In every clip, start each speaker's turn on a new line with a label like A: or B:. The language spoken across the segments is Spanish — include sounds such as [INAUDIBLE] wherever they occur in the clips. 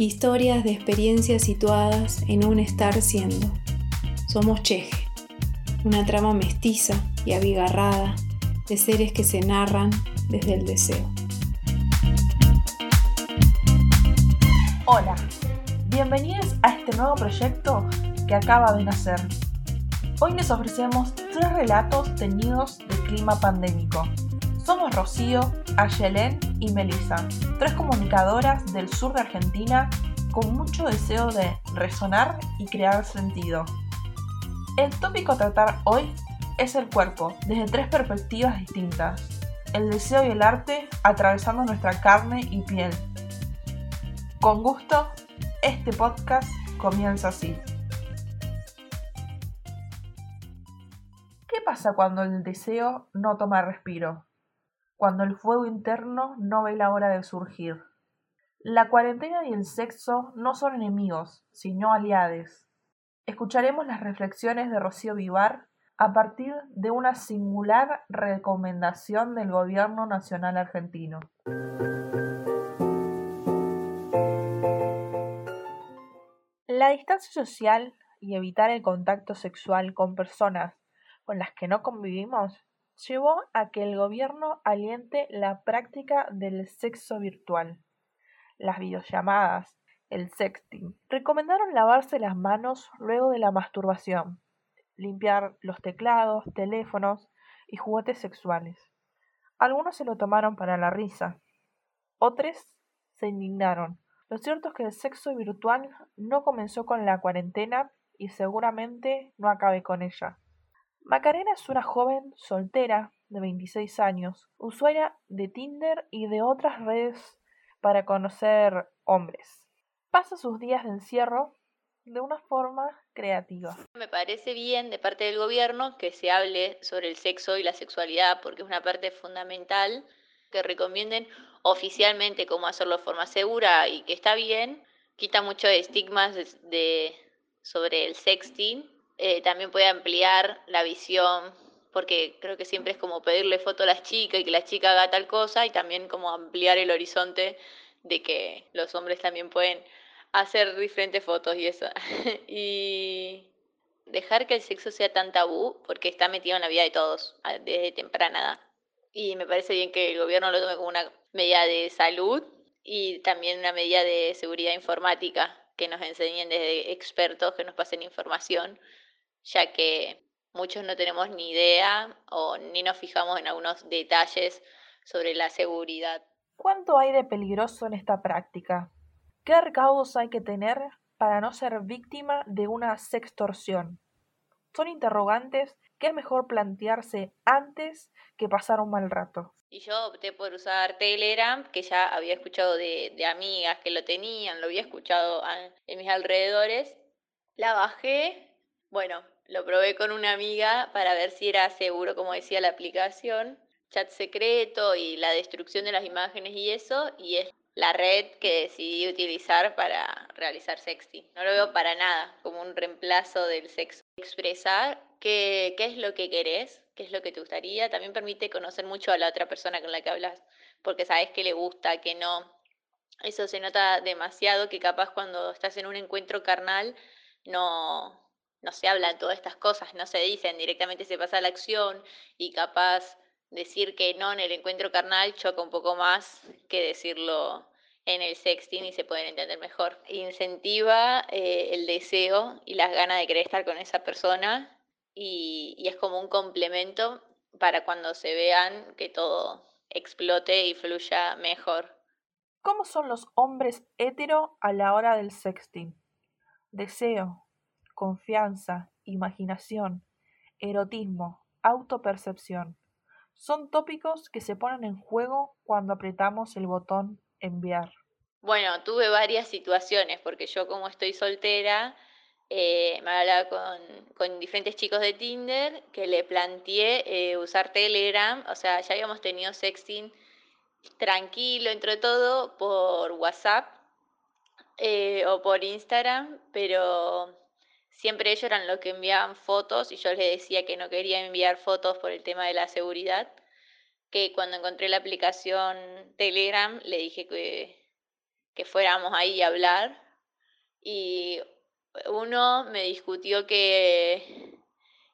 A: Historias de experiencias situadas en un estar siendo. Somos Cheje, una trama mestiza y abigarrada de seres que se narran desde el deseo.
B: Hola, bienvenidos a este nuevo proyecto que acaba de nacer. Hoy les ofrecemos tres relatos teñidos de clima pandémico. Somos Rocío, Ayelén y Melissa, tres comunicadoras del sur de Argentina con mucho deseo de resonar y crear sentido. El tópico a tratar hoy es el cuerpo, desde tres perspectivas distintas. El deseo y el arte atravesando nuestra carne y piel. Con gusto, este podcast comienza así. ¿Qué pasa cuando el deseo no toma respiro? Cuando el fuego interno no ve la hora de surgir. La cuarentena y el sexo no son enemigos, sino aliados. Escucharemos las reflexiones de Rocío Vivar a partir de una singular recomendación del Gobierno Nacional Argentino. La distancia social y evitar el contacto sexual con personas con las que no convivimos llevó a que el gobierno aliente la práctica del sexo virtual. Las videollamadas, el sexting. Recomendaron lavarse las manos luego de la masturbación, limpiar los teclados, teléfonos y juguetes sexuales. Algunos se lo tomaron para la risa, otros se indignaron. Lo cierto es que el sexo virtual no comenzó con la cuarentena y seguramente no acabe con ella. Macarena es una joven soltera de 26 años, usuaria de Tinder y de otras redes para conocer hombres. Pasa sus días de encierro de una forma creativa.
C: Me parece bien de parte del gobierno que se hable sobre el sexo y la sexualidad porque es una parte fundamental que recomienden oficialmente cómo hacerlo de forma segura y que está bien, quita muchos estigmas de, sobre el sexting, eh, también puede ampliar la visión porque creo que siempre es como pedirle foto a las chicas y que la chica haga tal cosa y también como ampliar el horizonte de que los hombres también pueden hacer diferentes fotos y eso. [LAUGHS] y dejar que el sexo sea tan tabú porque está metido en la vida de todos desde temprana edad. Y me parece bien que el gobierno lo tome como una medida de salud y también una medida de seguridad informática, que nos enseñen desde expertos, que nos pasen información, ya que muchos no tenemos ni idea o ni nos fijamos en algunos detalles sobre la seguridad.
B: ¿Cuánto hay de peligroso en esta práctica? ¿Qué recaudos hay que tener para no ser víctima de una sextorsión? Son interrogantes que es mejor plantearse antes que pasar un mal rato.
C: Y yo opté por usar Telegram, que ya había escuchado de, de amigas que lo tenían, lo había escuchado en mis alrededores. La bajé, bueno, lo probé con una amiga para ver si era seguro, como decía la aplicación, chat secreto y la destrucción de las imágenes y eso, y es la red que decidí utilizar para realizar sexting. No lo veo para nada como un reemplazo del sexo. Expresar qué, qué es lo que querés, qué es lo que te gustaría, también permite conocer mucho a la otra persona con la que hablas, porque sabes qué le gusta, qué no. Eso se nota demasiado que capaz cuando estás en un encuentro carnal no, no se hablan todas estas cosas, no se dicen, directamente se pasa la acción y capaz decir que no en el encuentro carnal choca un poco más que decirlo en el sexting y se pueden entender mejor. Incentiva eh, el deseo y las ganas de querer estar con esa persona y, y es como un complemento para cuando se vean que todo explote y fluya mejor.
B: ¿Cómo son los hombres hetero a la hora del sexting? Deseo, confianza, imaginación, erotismo, autopercepción. Son tópicos que se ponen en juego cuando apretamos el botón enviar.
C: Bueno, tuve varias situaciones porque yo como estoy soltera, eh, me hablaba con, con, diferentes chicos de Tinder que le planteé eh, usar Telegram, o sea, ya habíamos tenido sexting tranquilo entre todo por WhatsApp eh, o por Instagram, pero siempre ellos eran los que enviaban fotos y yo les decía que no quería enviar fotos por el tema de la seguridad, que cuando encontré la aplicación Telegram le dije que, que fuéramos ahí a hablar y uno me discutió que,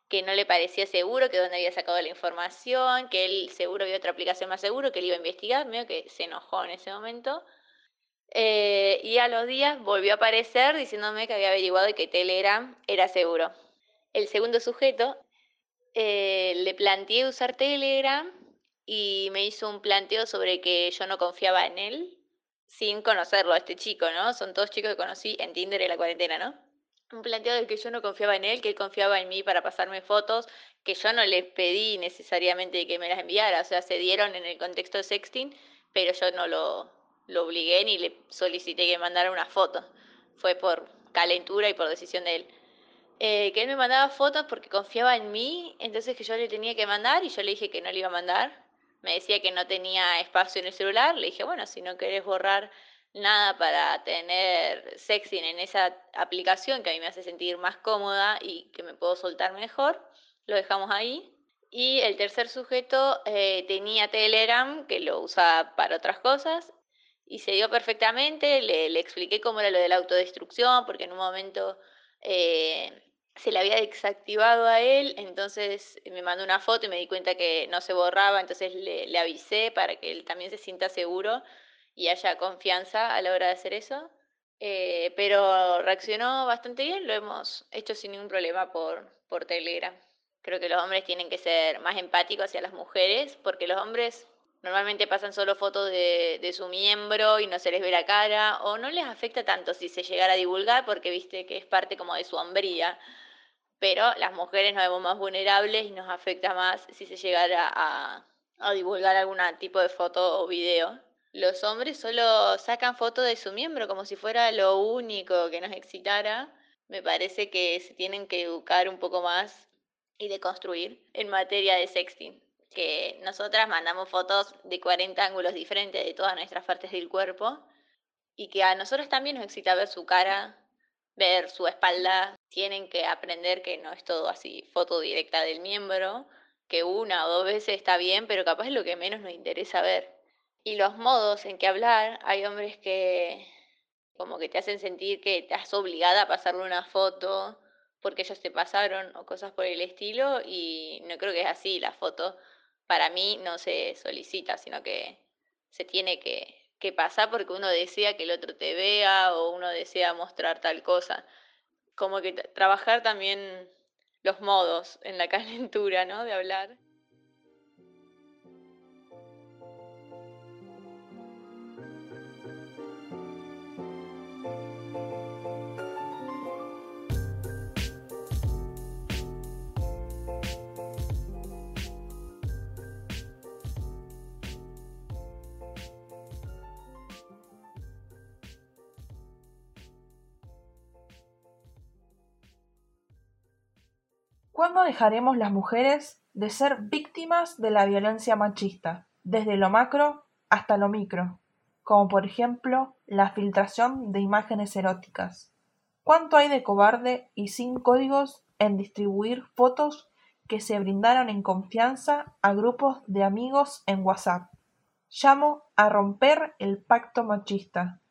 C: que no le parecía seguro, que dónde había sacado la información, que él seguro había otra aplicación más seguro, que él iba a investigar, medio que se enojó en ese momento. Eh, y a los días volvió a aparecer diciéndome que había averiguado que Telegram era seguro. El segundo sujeto eh, le planteé usar Telegram y me hizo un planteo sobre que yo no confiaba en él sin conocerlo a este chico, ¿no? Son todos chicos que conocí en Tinder en la cuarentena, ¿no? Un planteo de que yo no confiaba en él, que él confiaba en mí para pasarme fotos, que yo no le pedí necesariamente que me las enviara, o sea, se dieron en el contexto de sexting, pero yo no lo, lo obligué ni le solicité que mandara una foto. Fue por calentura y por decisión de él. Eh, que él me mandaba fotos porque confiaba en mí, entonces que yo le tenía que mandar y yo le dije que no le iba a mandar. Me decía que no tenía espacio en el celular, le dije, bueno, si no querés borrar nada para tener sexing en esa aplicación que a mí me hace sentir más cómoda y que me puedo soltar mejor, lo dejamos ahí. Y el tercer sujeto eh, tenía Telegram, que lo usaba para otras cosas, y se dio perfectamente, le, le, expliqué cómo era lo de la autodestrucción, porque en un momento eh, se le había desactivado a él, entonces me mandó una foto y me di cuenta que no se borraba, entonces le, le avisé para que él también se sienta seguro y haya confianza a la hora de hacer eso. Eh, pero reaccionó bastante bien, lo hemos hecho sin ningún problema por, por Telegram. Creo que los hombres tienen que ser más empáticos hacia las mujeres, porque los hombres Normalmente pasan solo fotos de, su miembro y no se les ve la cara, o no les afecta tanto si se llegara a divulgar porque viste que es parte como de su hombría. Pero las mujeres nos vemos más vulnerables y nos afecta más si se llegara a, a divulgar algún tipo de foto o video. Los hombres solo sacan fotos de su miembro como si fuera lo único que nos excitara. Me parece que se tienen que educar un poco más y deconstruir en materia de sexting que nosotras mandamos fotos de 40 ángulos diferentes de todas nuestras partes del cuerpo y que a nosotros también nos excita ver su cara, ver su espalda. Tienen que aprender que no es todo así foto directa del miembro, que una o dos veces está bien, pero capaz es lo que menos nos interesa ver. Y los modos en que hablar, hay hombres que como que te hacen sentir que estás obligada a pasarle una foto porque ellos te pasaron o cosas por el estilo y no creo que es así la foto para mí no se solicita, sino que se tiene que, que pasar porque uno desea que el otro te vea o uno desea mostrar tal cosa. Como que trabajar también los modos en la [LAUGHS] calentura, ¿no? De hablar.
B: ¿Cuándo dejaremos las mujeres de ser víctimas de la violencia machista, desde lo macro hasta lo micro, como por ejemplo la filtración de imágenes eróticas? ¿Cuánto hay de cobarde y sin códigos en distribuir fotos que se brindaron en confianza a grupos de amigos en WhatsApp? Llamo a romper el pacto machista.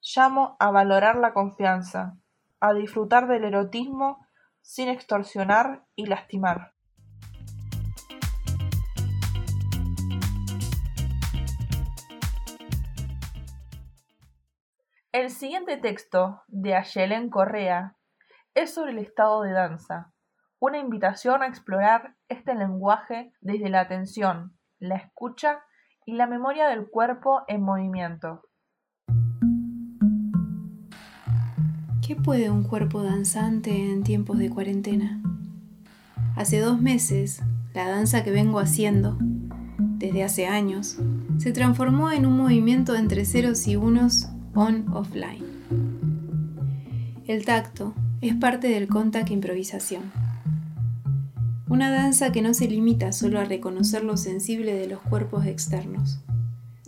B: Llamo a valorar la confianza, a disfrutar del erotismo sin extorsionar y lastimar. El siguiente texto de Ayelen Correa es sobre el estado de danza, una invitación a explorar este lenguaje desde la atención, la escucha y la memoria del cuerpo en movimiento.
A: ¿Qué puede un cuerpo danzante en tiempos de cuarentena? Hace dos meses, la danza que vengo haciendo, desde hace años, se transformó en un movimiento entre ceros y unos on-offline. El tacto es parte del contact improvisación. Una danza que no se limita solo a reconocer lo sensible de los cuerpos externos,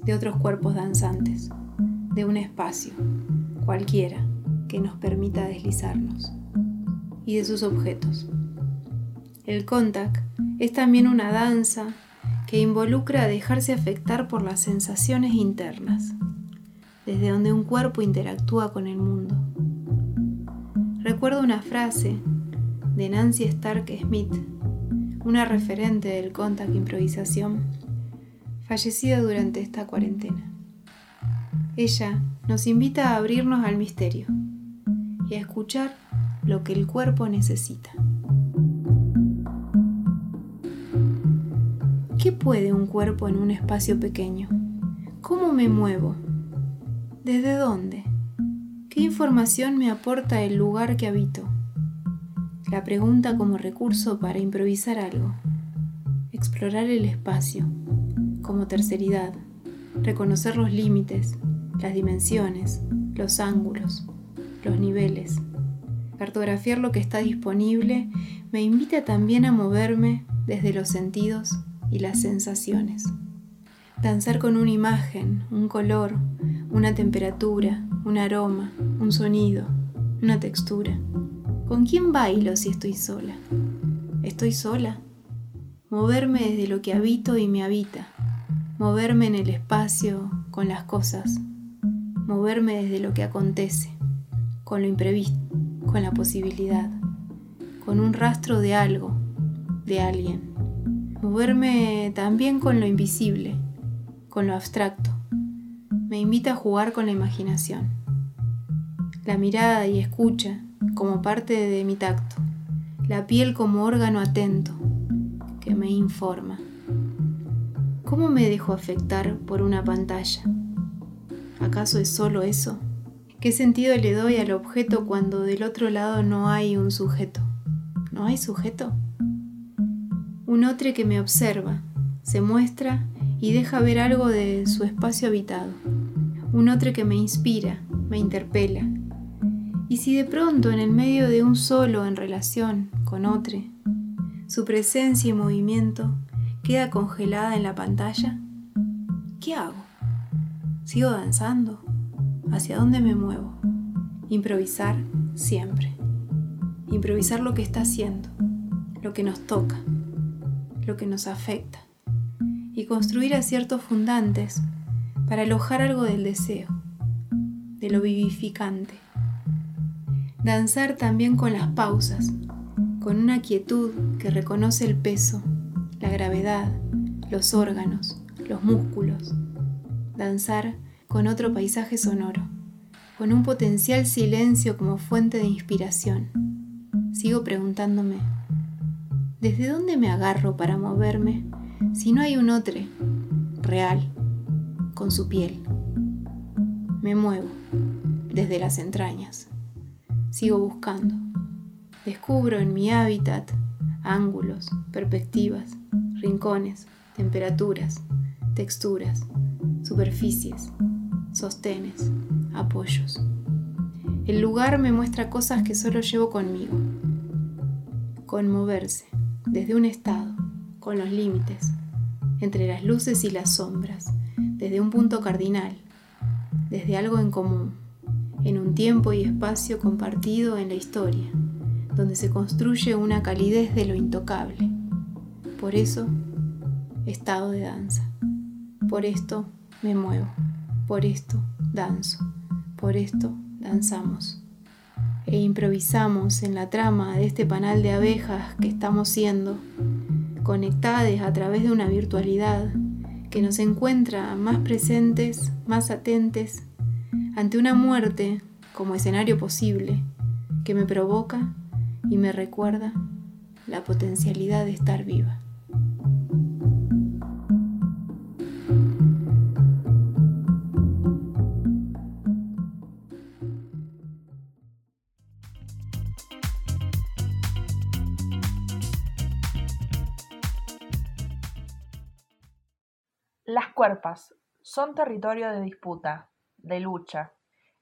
A: de otros cuerpos danzantes, de un espacio, cualquiera que nos permita deslizarnos y de sus objetos. El contact es también una danza que involucra dejarse afectar por las sensaciones internas, desde donde un cuerpo interactúa con el mundo. Recuerdo una frase de Nancy Stark Smith, una referente del contact improvisación, fallecida durante esta cuarentena. Ella nos invita a abrirnos al misterio y escuchar lo que el cuerpo necesita. ¿Qué puede un cuerpo en un espacio pequeño? ¿Cómo me muevo? ¿Desde dónde? ¿Qué información me aporta el lugar que habito? La pregunta como recurso para improvisar algo. Explorar el espacio como terceridad. Reconocer los límites, las dimensiones, los ángulos, los niveles. Cartografiar lo que está disponible me invita también a moverme desde los sentidos y las sensaciones. Danzar con una imagen, un color, una temperatura, un aroma, un sonido, una textura. ¿Con quién bailo si estoy sola? ¿Estoy sola? Moverme desde lo que habito y me habita. Moverme en el espacio con las cosas. Moverme desde lo que acontece con lo imprevisto, con la posibilidad, con un rastro de algo, de alguien. Moverme también con lo invisible, con lo abstracto. Me invita a jugar con la imaginación. La mirada y escucha como parte de mi tacto. La piel como órgano atento que me informa. ¿Cómo me dejo afectar por una pantalla? ¿Acaso es solo eso? ¿Qué sentido le doy al objeto cuando del otro lado no hay un sujeto? ¿No hay sujeto? Un otro que me observa, se muestra y deja ver algo de su espacio habitado. Un otro que me inspira, me interpela. Y si de pronto en el medio de un solo en relación con otro, su presencia y movimiento queda congelada en la pantalla, ¿qué hago? ¿Sigo danzando? Hacia dónde me muevo. Improvisar siempre. Improvisar lo que está haciendo, lo que nos toca, lo que nos afecta. Y construir aciertos fundantes para alojar algo del deseo, de lo vivificante. Danzar también con las pausas, con una quietud que reconoce el peso, la gravedad, los órganos, los músculos. Danzar con otro paisaje sonoro, con un potencial silencio como fuente de inspiración. Sigo preguntándome, ¿desde dónde me agarro para moverme si no hay un otro real con su piel? Me muevo desde las entrañas. Sigo buscando. Descubro en mi hábitat ángulos, perspectivas, rincones, temperaturas, texturas, superficies, sostenes, apoyos. El lugar me muestra cosas que solo llevo conmigo. Conmoverse, desde un estado, con los límites, entre las luces y las sombras, desde un punto cardinal, desde algo en común, en un tiempo y espacio compartido en la historia, donde se construye una calidez de lo intocable. Por eso, estado de danza. Por esto me muevo. Por esto danzo, por esto danzamos. E improvisamos en la trama de este panal de abejas que estamos siendo, conectadas a través de una virtualidad que nos encuentra más presentes, más atentes, ante una muerte como escenario posible que me provoca y me recuerda la potencialidad de estar viva.
B: Las cuerpas son territorio de disputa, de lucha.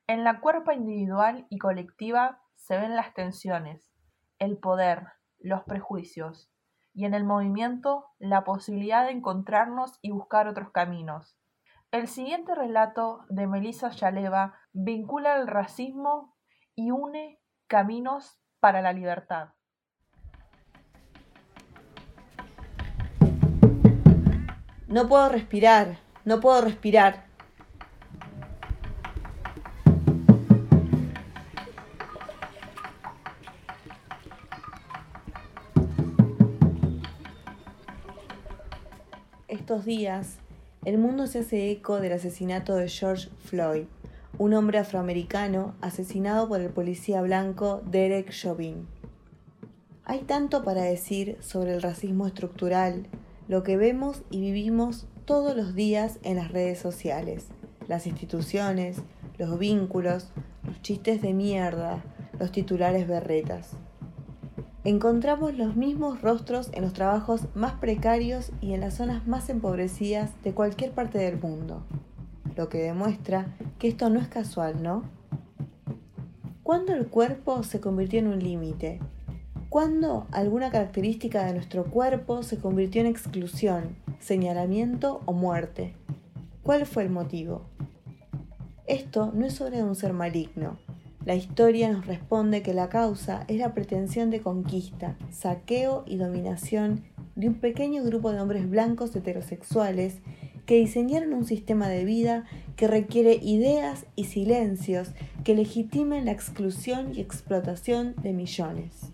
B: En la cuerpa individual y colectiva se ven las tensiones, el poder, los prejuicios, y en el movimiento la posibilidad de encontrarnos y buscar otros caminos. El siguiente relato de Melissa Yaleva vincula el racismo y une caminos para la libertad.
D: No puedo respirar, no puedo respirar. Estos días, el mundo se hace eco del asesinato de George Floyd, un hombre afroamericano asesinado por el policía blanco Derek Chauvin. Hay tanto para decir sobre el racismo estructural, lo que vemos y vivimos todos los días en las redes sociales, las instituciones, los vínculos, los chistes de mierda, los titulares berretas. Encontramos los mismos rostros en los trabajos más precarios y en las zonas más empobrecidas de cualquier parte del mundo, lo que demuestra que esto no es casual, ¿no? ¿Cuándo el cuerpo se convirtió en un límite? ¿Cuándo alguna característica de nuestro cuerpo se convirtió en exclusión, señalamiento o muerte? ¿Cuál fue el motivo? Esto no es obra de un ser maligno, la historia nos responde que la causa es la pretensión de conquista, saqueo y dominación de un pequeño grupo de hombres blancos heterosexuales que diseñaron un sistema de vida que requiere ideas y silencios que legitimen la exclusión y explotación de millones.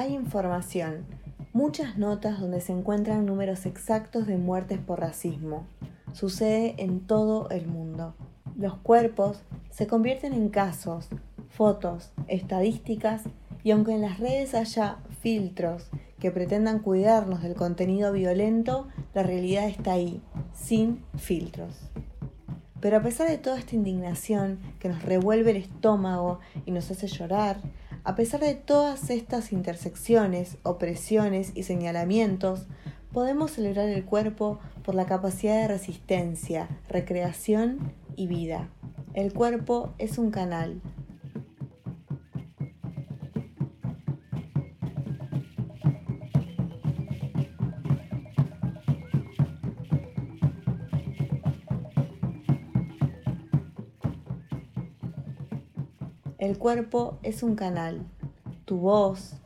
D: Hay información, muchas notas donde se encuentran números exactos de muertes por racismo. Sucede en todo el mundo. Los cuerpos se convierten en casos, fotos, estadísticas y aunque en las redes haya filtros que pretendan cuidarnos del contenido violento, la realidad está ahí, sin filtros. Pero a pesar de toda esta indignación que nos revuelve el estómago y nos hace llorar, a pesar de todas estas intersecciones, opresiones y señalamientos, podemos celebrar el cuerpo por la capacidad de resistencia, recreación y vida. El cuerpo es un canal, El cuerpo es un canal. Tu voz,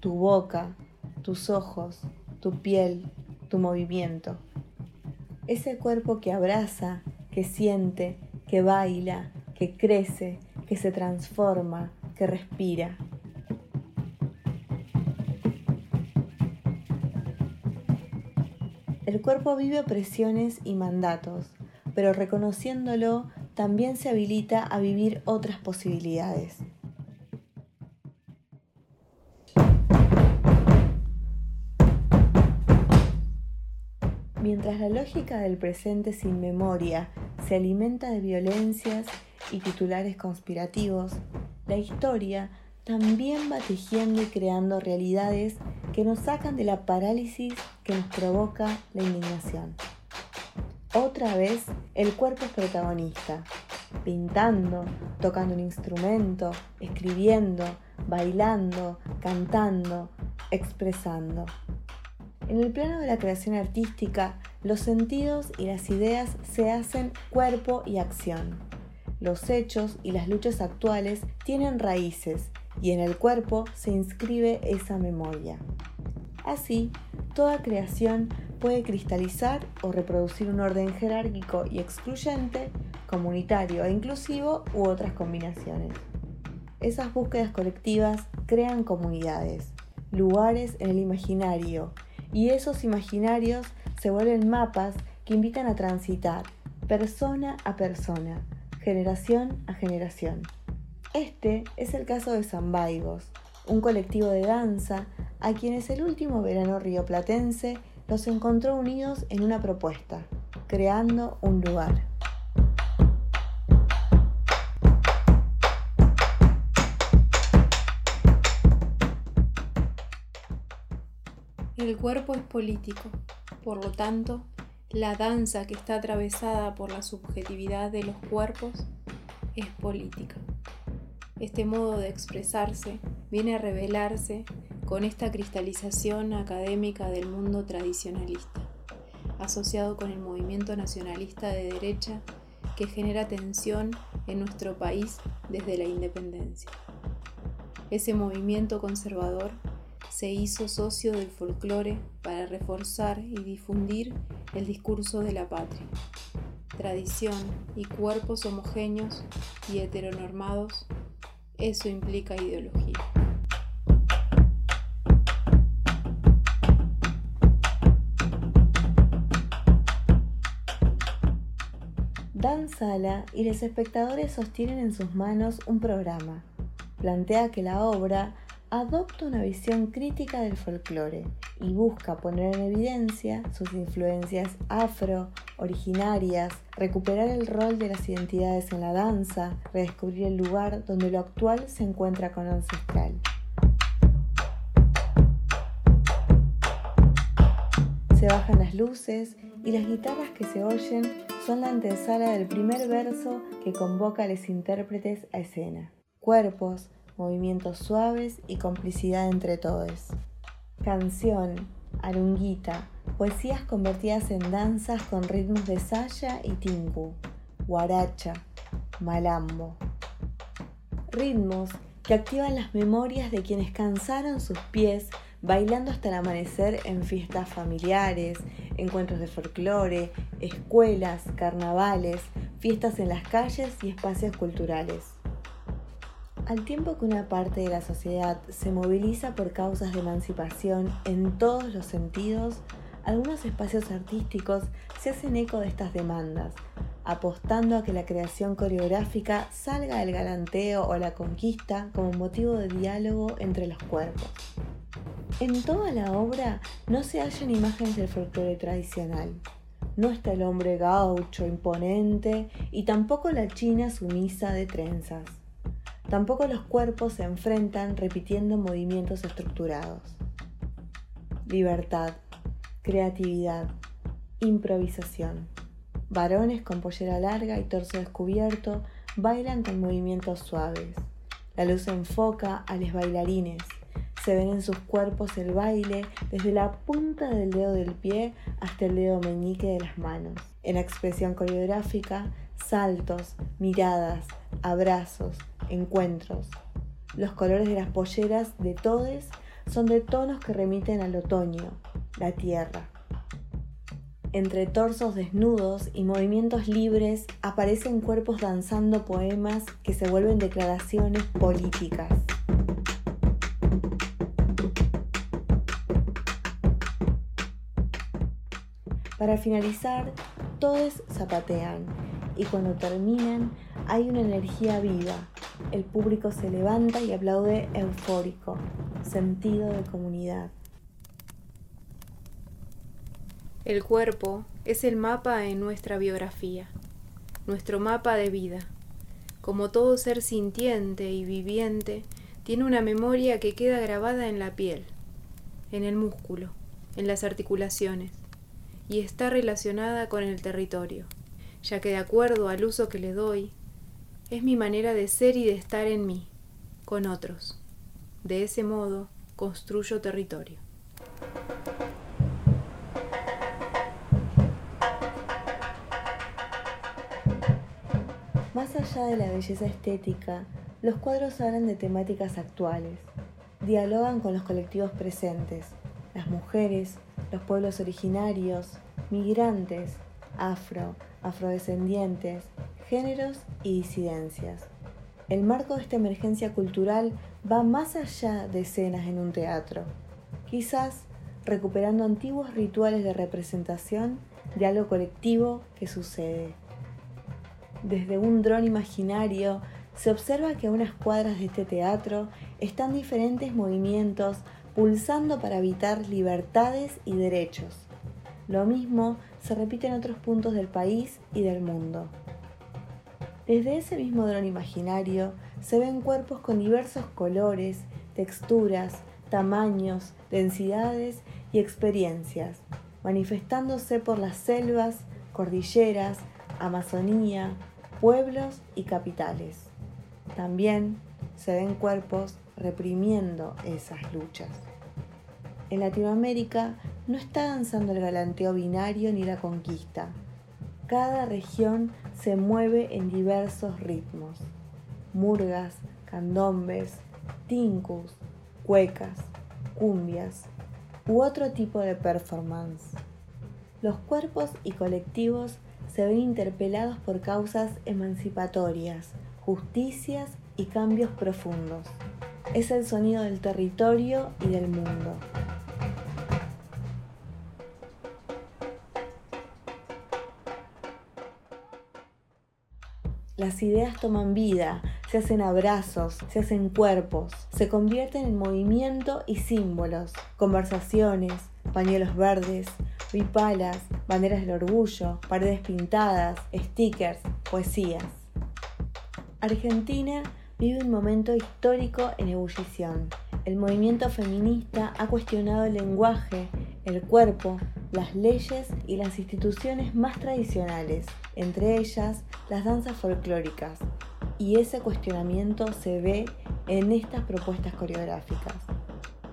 D: tu boca, tus ojos, tu piel, tu movimiento. Ese cuerpo que abraza, que siente, que baila, que crece, que se transforma, que respira. El cuerpo vive opresiones y mandatos, pero reconociéndolo también se habilita a vivir otras posibilidades. Mientras la lógica del presente sin memoria se alimenta de violencias y titulares conspirativos, la historia también va tejiendo y creando realidades que nos sacan de la parálisis que nos provoca la indignación. Otra vez el cuerpo es protagonista, pintando, tocando un instrumento, escribiendo, bailando, cantando, expresando. En el plano de la creación artística, los sentidos y las ideas se hacen cuerpo y acción. Los hechos y las luchas actuales tienen raíces y en el cuerpo se inscribe esa memoria. Así, toda creación puede cristalizar o reproducir un orden jerárquico y excluyente, comunitario e inclusivo u otras combinaciones. Esas búsquedas colectivas crean comunidades, lugares en el imaginario, y esos imaginarios se vuelven mapas que invitan a transitar, persona a persona, generación a generación. Este es el caso de Zambaigos, un colectivo de danza a quienes el último verano rioplatense los encontró unidos en una propuesta, creando un lugar.
A: El cuerpo es político, por lo tanto, la danza que está atravesada por la subjetividad de los cuerpos es política. Este modo de expresarse viene a revelarse con esta cristalización académica del mundo tradicionalista, asociado con el movimiento nacionalista de derecha que genera tensión en nuestro país desde la independencia. Ese movimiento conservador se hizo socio del folclore para reforzar y difundir el discurso de la patria. Tradición y cuerpos homogéneos y heteronormados, eso implica ideología.
D: Dan sala y los espectadores sostienen en sus manos un programa. Plantea que la obra adopta una visión crítica del folclore y busca poner en evidencia sus influencias afro, originarias, recuperar el rol de las identidades en la danza, redescubrir el lugar donde lo actual se encuentra con lo ancestral. Se bajan las luces y las guitarras que se oyen son la antesala del primer verso que convoca a los intérpretes a escena. Cuerpos, movimientos suaves y complicidad entre todos. Canción, arunguita, poesías convertidas en danzas con ritmos de saya y tingu, guaracha, malambo. Ritmos que activan las memorias de quienes cansaron sus pies bailando hasta el amanecer en fiestas familiares, encuentros de folclore, escuelas, carnavales, fiestas en las calles y espacios culturales. Al tiempo que una parte de la sociedad se moviliza por causas de emancipación en todos los sentidos, algunos espacios artísticos se hacen eco de estas demandas, apostando a que la creación coreográfica salga del galanteo o la conquista como motivo de diálogo entre los cuerpos. En toda la obra no se hallan imágenes del folclore tradicional. No está el hombre gaucho imponente y tampoco la china sumisa de trenzas. Tampoco los cuerpos se enfrentan repitiendo movimientos estructurados. Libertad, creatividad, improvisación. Varones con pollera larga y torso descubierto bailan con movimientos suaves. La luz enfoca a los bailarines. Se ven en sus cuerpos el baile desde la punta del dedo del pie hasta el dedo meñique de las manos. En la expresión coreográfica, saltos, miradas, abrazos, encuentros. Los colores de las polleras de todes son de tonos que remiten al otoño, la tierra. Entre torsos desnudos y movimientos libres aparecen cuerpos danzando poemas que se vuelven declaraciones políticas. Para finalizar, todos zapatean y cuando terminan hay una energía viva, el público se levanta y aplaude eufórico, sentido de comunidad.
A: El cuerpo es el mapa en nuestra biografía, nuestro mapa de vida. Como todo ser sintiente y viviente, tiene una memoria que queda grabada en la piel, en el músculo, en las articulaciones, y está relacionada con el territorio, ya que de acuerdo al uso que le doy, es mi manera de ser y de estar en mí, con otros. De ese modo construyo territorio.
D: Más allá de la belleza estética, los cuadros hablan de temáticas actuales, dialogan con los colectivos presentes, las mujeres, los pueblos originarios, migrantes, afro, afrodescendientes, géneros y disidencias. El marco de esta emergencia cultural va más allá de escenas en un teatro, quizás recuperando antiguos rituales de representación de algo colectivo que sucede. Desde un dron imaginario se observa que a unas cuadras de este teatro están diferentes movimientos pulsando para evitar libertades y derechos. Lo mismo se repite en otros puntos del país y del mundo. Desde ese mismo dron imaginario se ven cuerpos con diversos colores, texturas, tamaños, densidades y experiencias, manifestándose por las selvas, cordilleras, Amazonía, pueblos y capitales. También se ven cuerpos reprimiendo esas luchas. En Latinoamérica no está danzando el galanteo binario ni la conquista. Cada región se mueve en diversos ritmos, murgas, candombes, tincus, cuecas, cumbias u otro tipo de performance. Los cuerpos y colectivos se ven interpelados por causas emancipatorias, justicias y cambios profundos. Es el sonido del territorio y del mundo. Las ideas toman vida, se hacen abrazos, se hacen cuerpos, se convierten en movimiento y símbolos, conversaciones, pañuelos verdes, ripalas, banderas del orgullo, paredes pintadas, stickers, poesías. Argentina vive un momento histórico en ebullición. El movimiento feminista ha cuestionado el lenguaje, el cuerpo, las leyes y las instituciones más tradicionales, entre ellas las danzas folclóricas, y ese cuestionamiento se ve en estas propuestas coreográficas.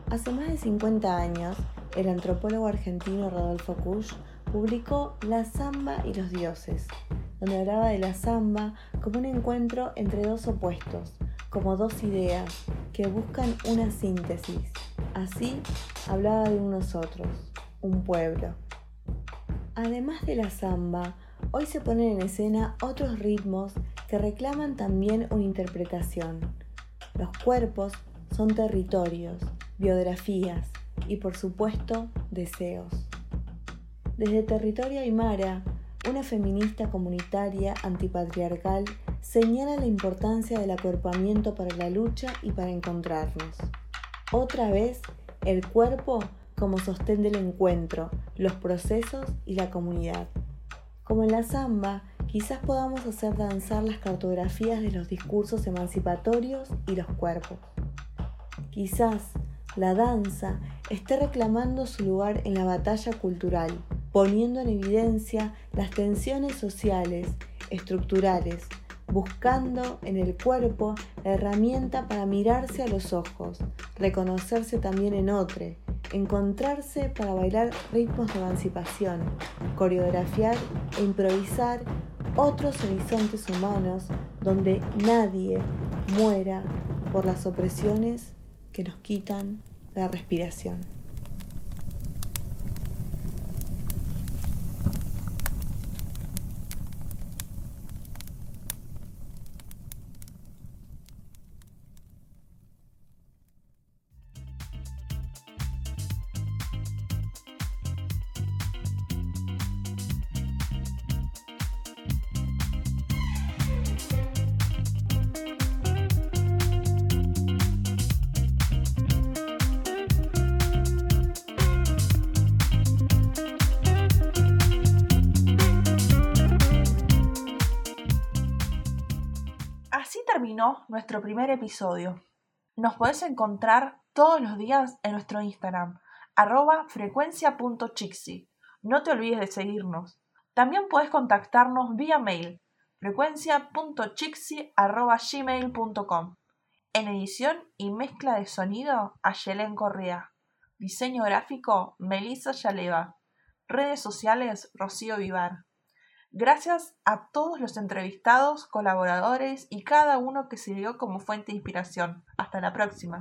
D: Hace más de 50 años, el antropólogo argentino Rodolfo Kusch publicó La samba y los dioses, donde hablaba de la samba como un encuentro entre dos opuestos, como dos ideas que buscan una síntesis. Así hablaba de unos otros, un pueblo. Además de la samba, hoy se ponen en escena otros ritmos que reclaman también una interpretación. Los cuerpos son territorios, biografías y por supuesto deseos. Desde Territorio Aymara, una feminista comunitaria antipatriarcal señala la importancia del acuerpamiento para la lucha y para encontrarnos. Otra vez, el cuerpo como sostén del encuentro, los procesos y la comunidad. Como en la samba, quizás podamos hacer danzar las cartografías de los discursos emancipatorios y los cuerpos. Quizás la danza esté reclamando su lugar en la batalla cultural, poniendo en evidencia las tensiones sociales, estructurales, buscando en el cuerpo la herramienta para mirarse a los ojos, reconocerse también en otro, encontrarse para bailar ritmos de emancipación, coreografiar e improvisar otros horizontes humanos donde nadie muera por las opresiones que nos quitan la respiración.
B: Nuestro primer episodio. Nos podés encontrar todos los días en nuestro Instagram, arroba frecuencia.chixi. No te olvides de seguirnos. También puedes contactarnos vía mail, frecuencia.chixi.gmail.com. En edición y mezcla de sonido, Ayelen Correa. Diseño gráfico, Melissa Yaleva. Redes sociales, Rocío Vivar. Gracias a todos los entrevistados, colaboradores y cada uno que sirvió como fuente de inspiración. Hasta la próxima.